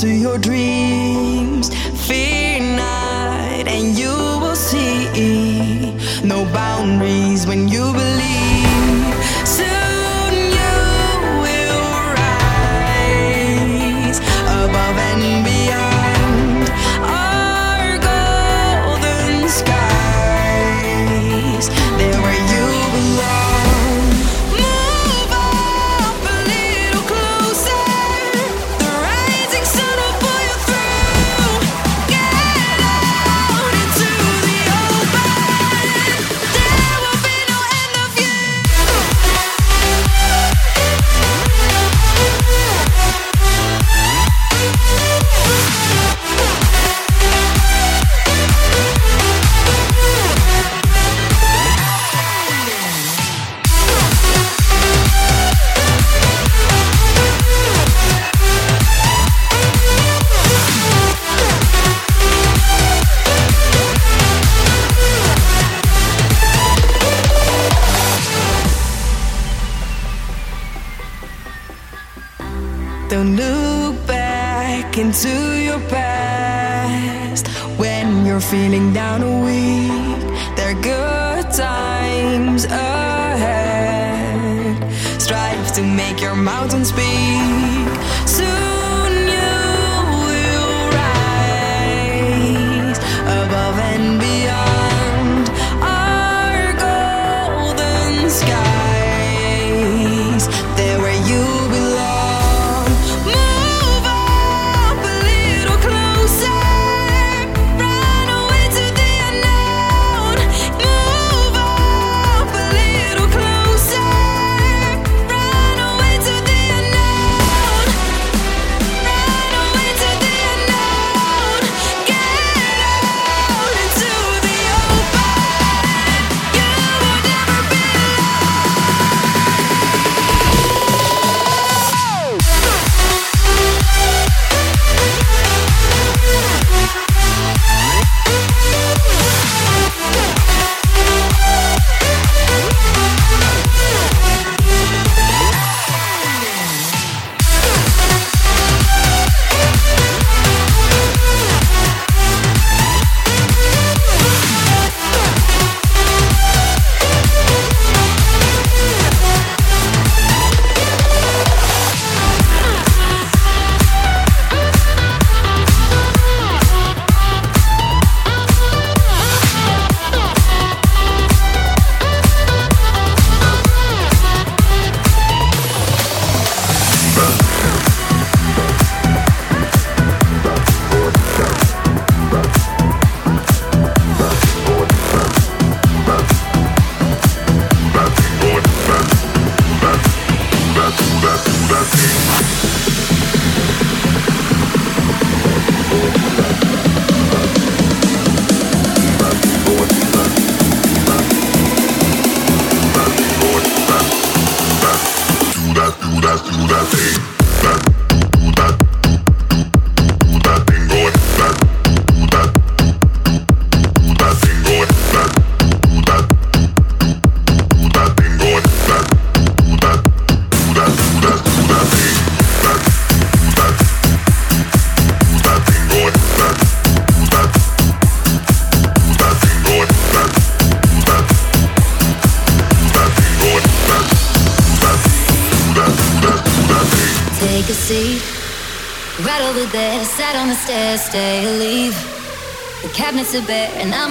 To your dreams. Look back into your past when you're feeling down a week, There are good times ahead. Strive to make your mountains big.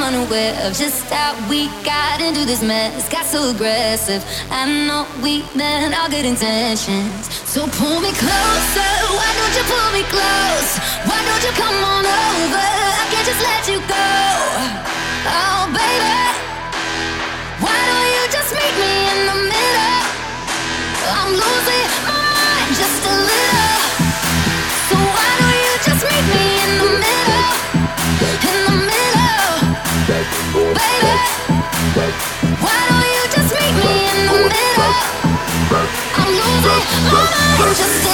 Unaware of just how we got into this mess. Got so aggressive. I know we meant all good intentions. So pull me closer. Why don't you pull me close? Why don't you come on over? just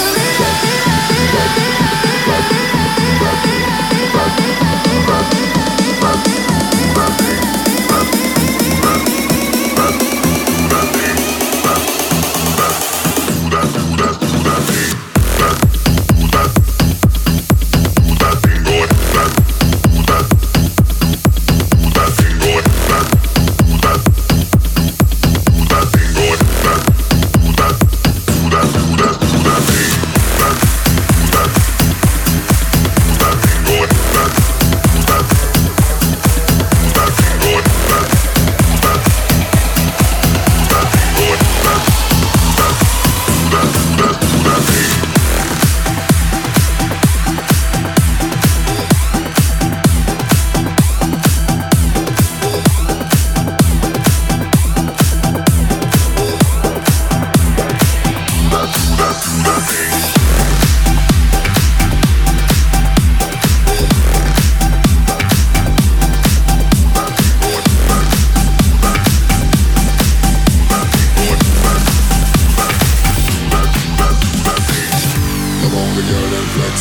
the girl and flex.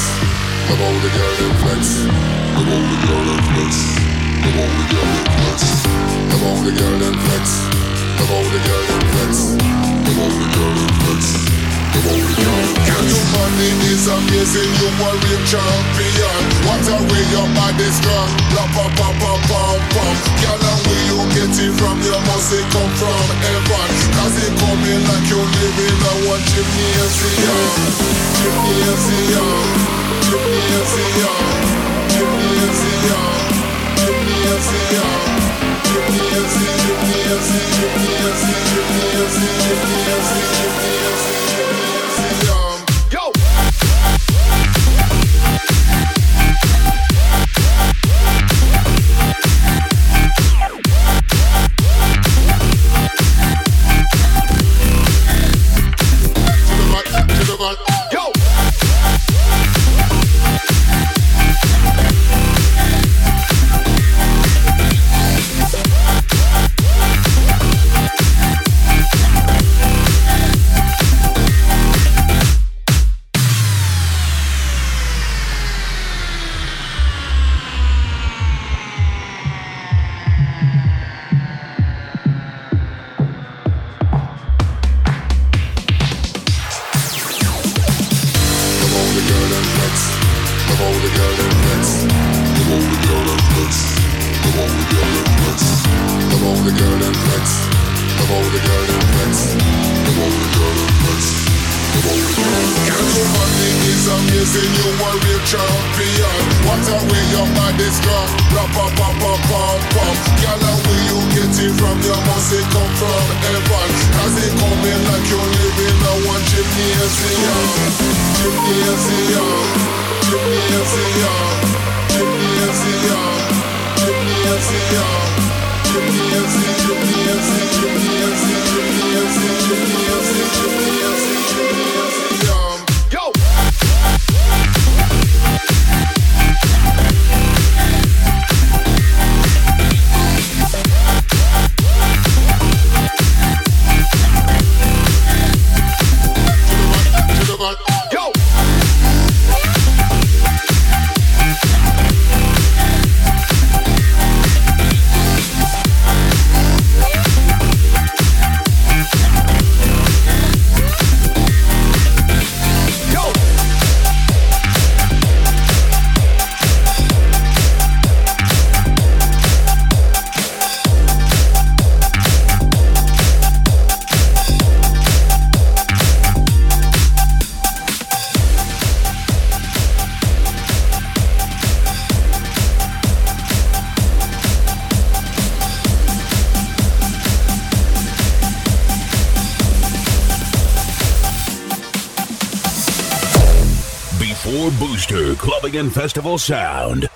Come on, the girl and flex. Come on, the girl and flex. Come on, the girl and flex. Come on, the girl and flex. Come on, the girl and flex. Come on, the girl and flex. Your body is amazing, you are real champion. What a way your body strong, la pa pa pa pam. Girl, and where you get it from, you must it come from heaven. Cause it coming like you live in a one gymnasium, gymnasium, gymnasium, gymnasium, gymnasium. Gymnasium, gymnasium, gymnasium, gymnasium, gymnasium, gymnasium. all the golden flecks, of all the golden flecks, of all the golden flecks. Can't you money is amazing, you are real champion. What a way your body's gone, rap pa pa pa where you get it from, your must come from? Heaven it coming like you're living on one gymnasium Gymnasium, gymnasium, gymnasium, gymnasium Thank you. My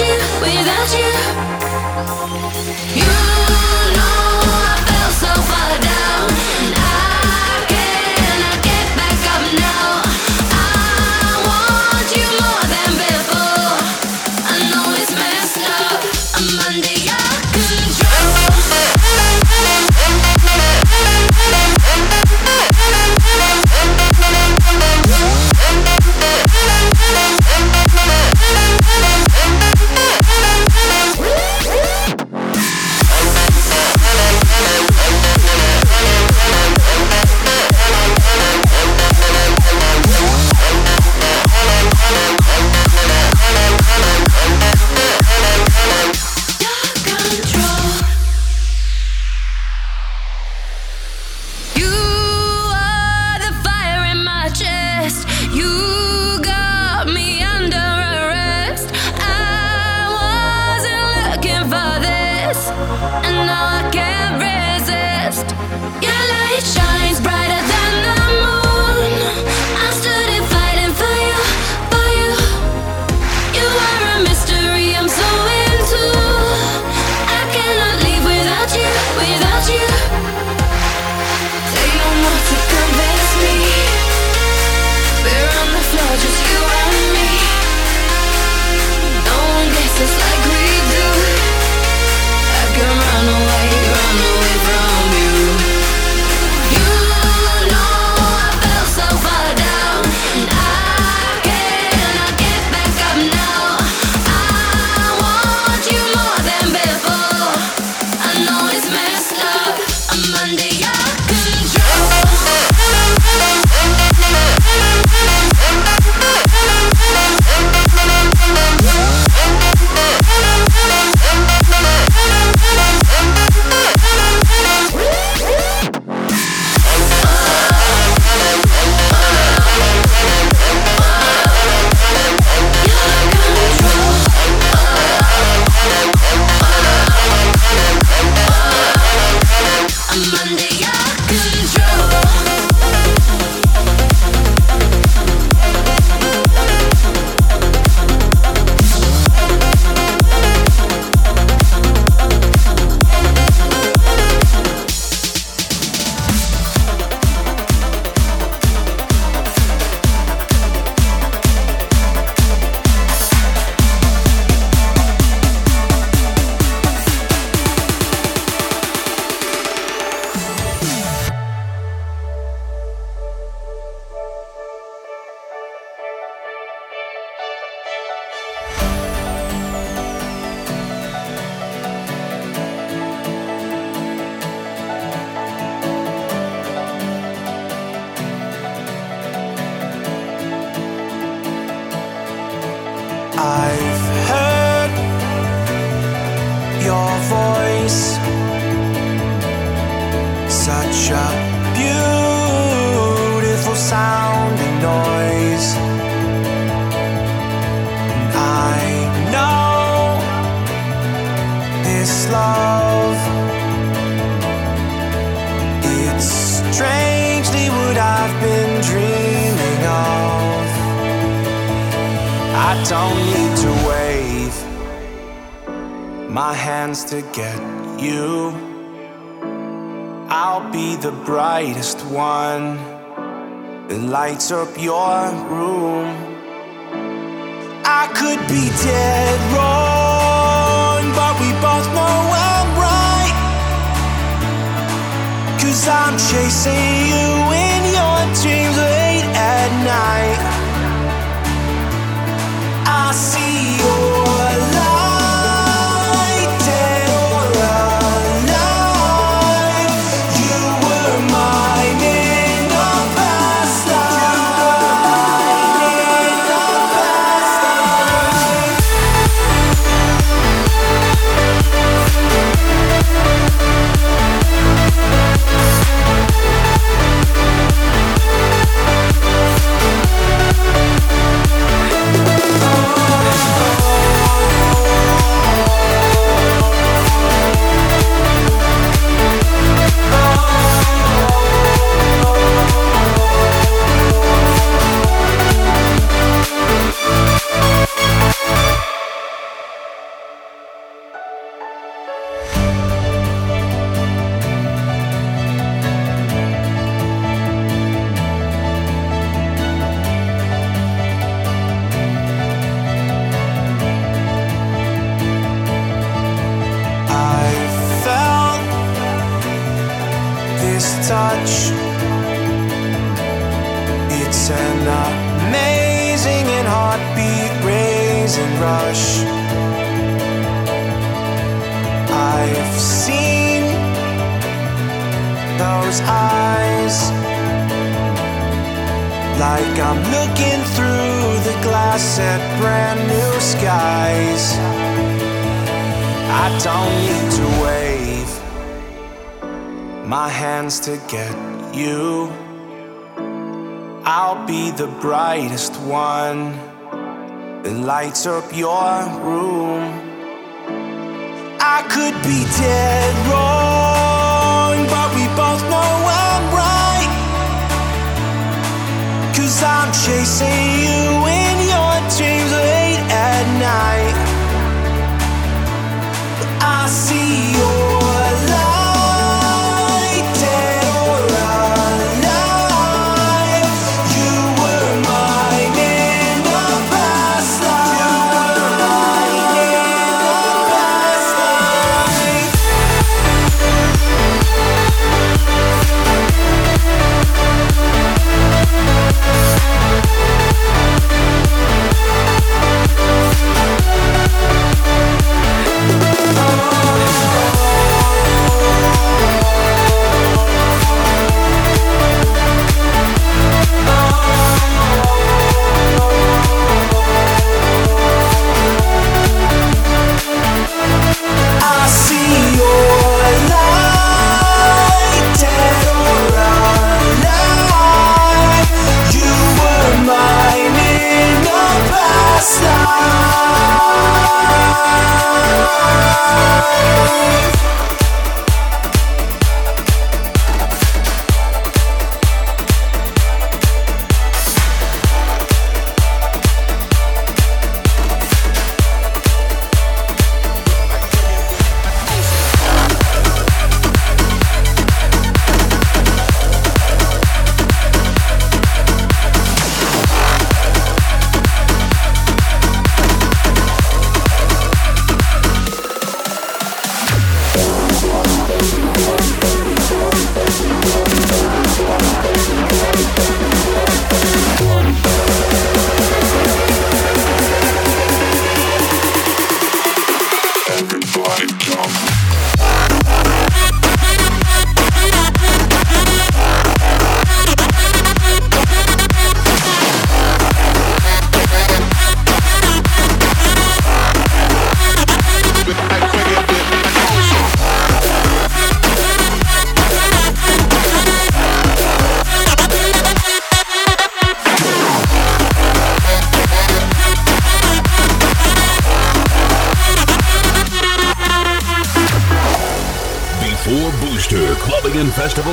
you, without you. You Such a beautiful sound and noise. And I know this love. It's strangely what I've been dreaming of. I don't need to wait my hands to get you. I'll be the brightest one that lights up your room. I could be dead wrong, but we both know I'm right. Cause I'm chasing you in your dreams late at night. I see your get you. I'll be the brightest one that lights up your room. I could be dead wrong, but we both know I'm right. Cause I'm chasing you in your dreams late at night. I see your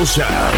Sound.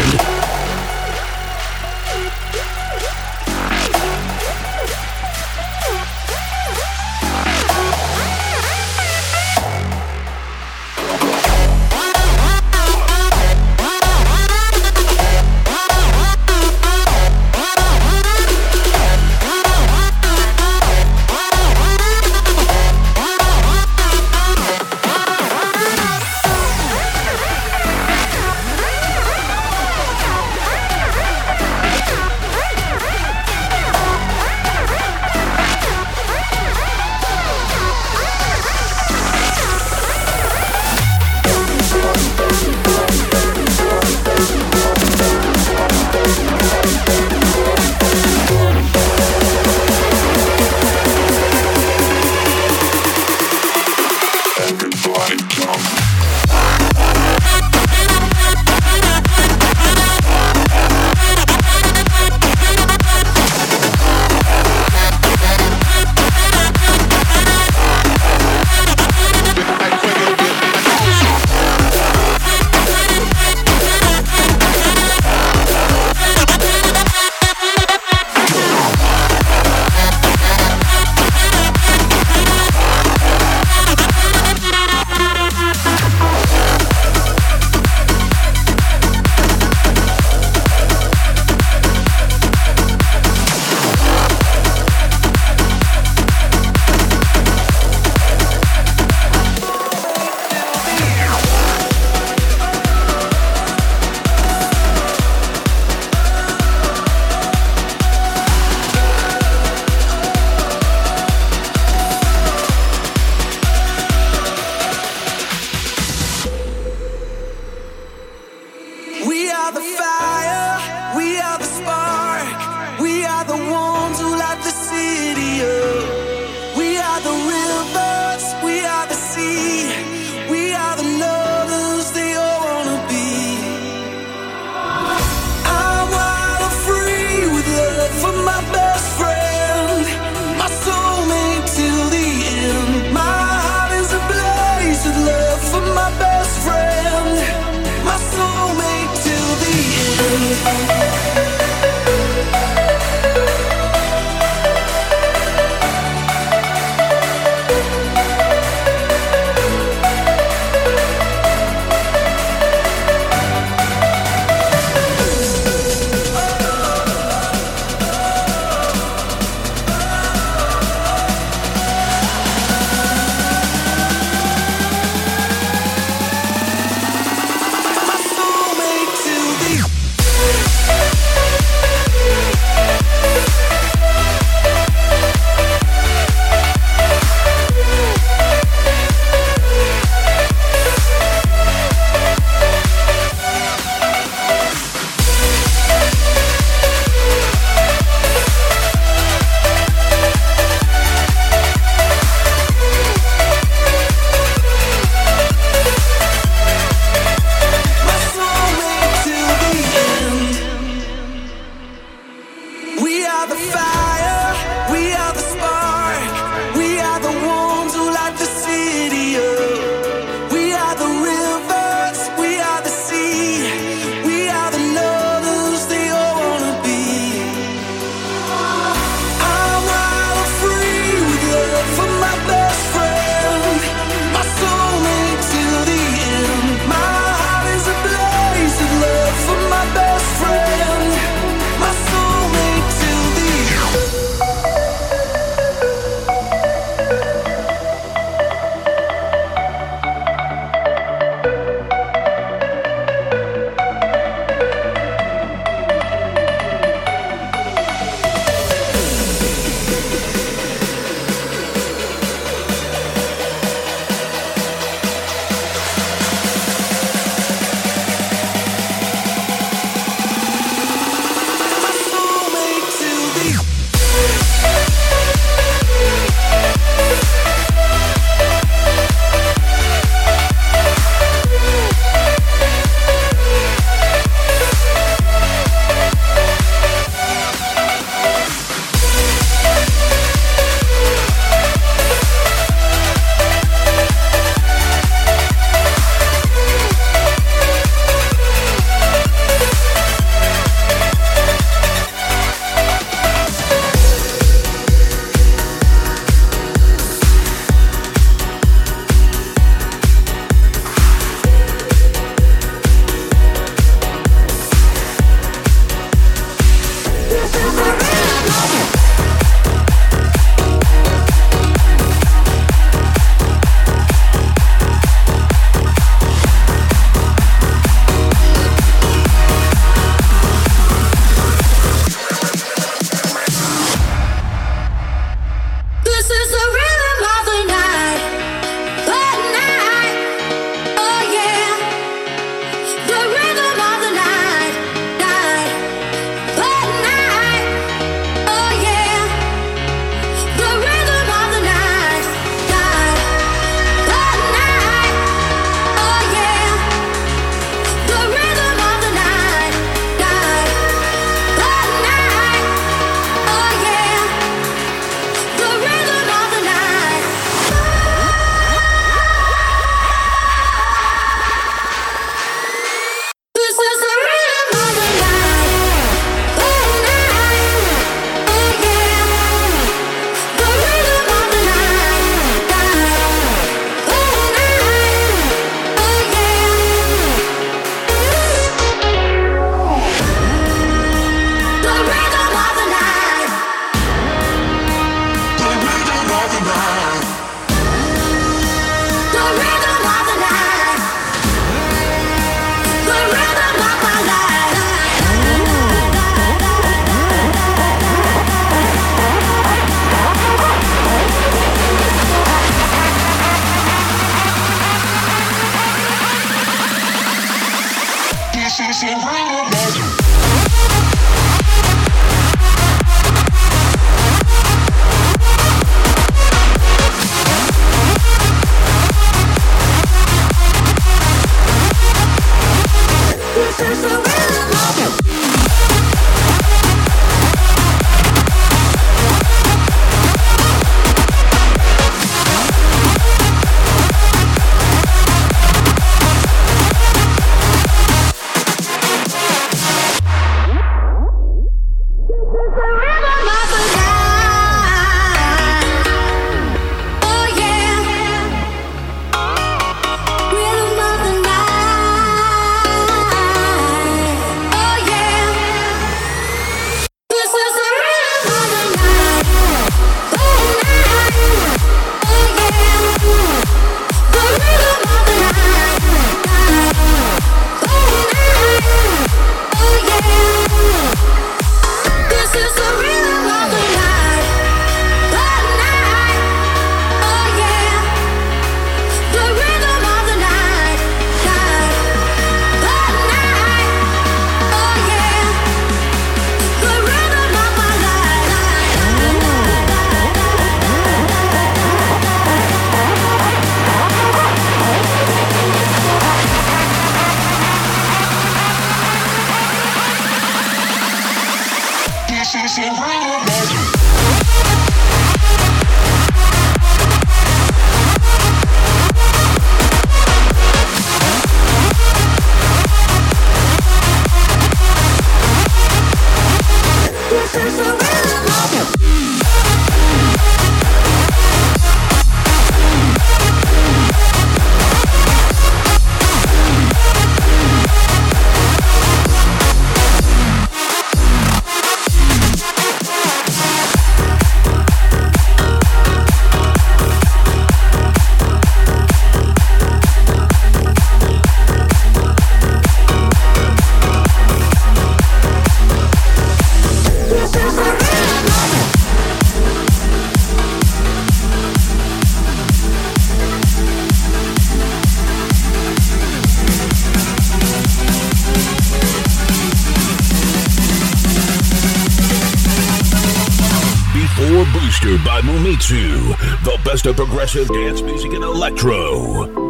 The best of progressive dance music and electro.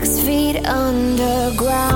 six feet underground.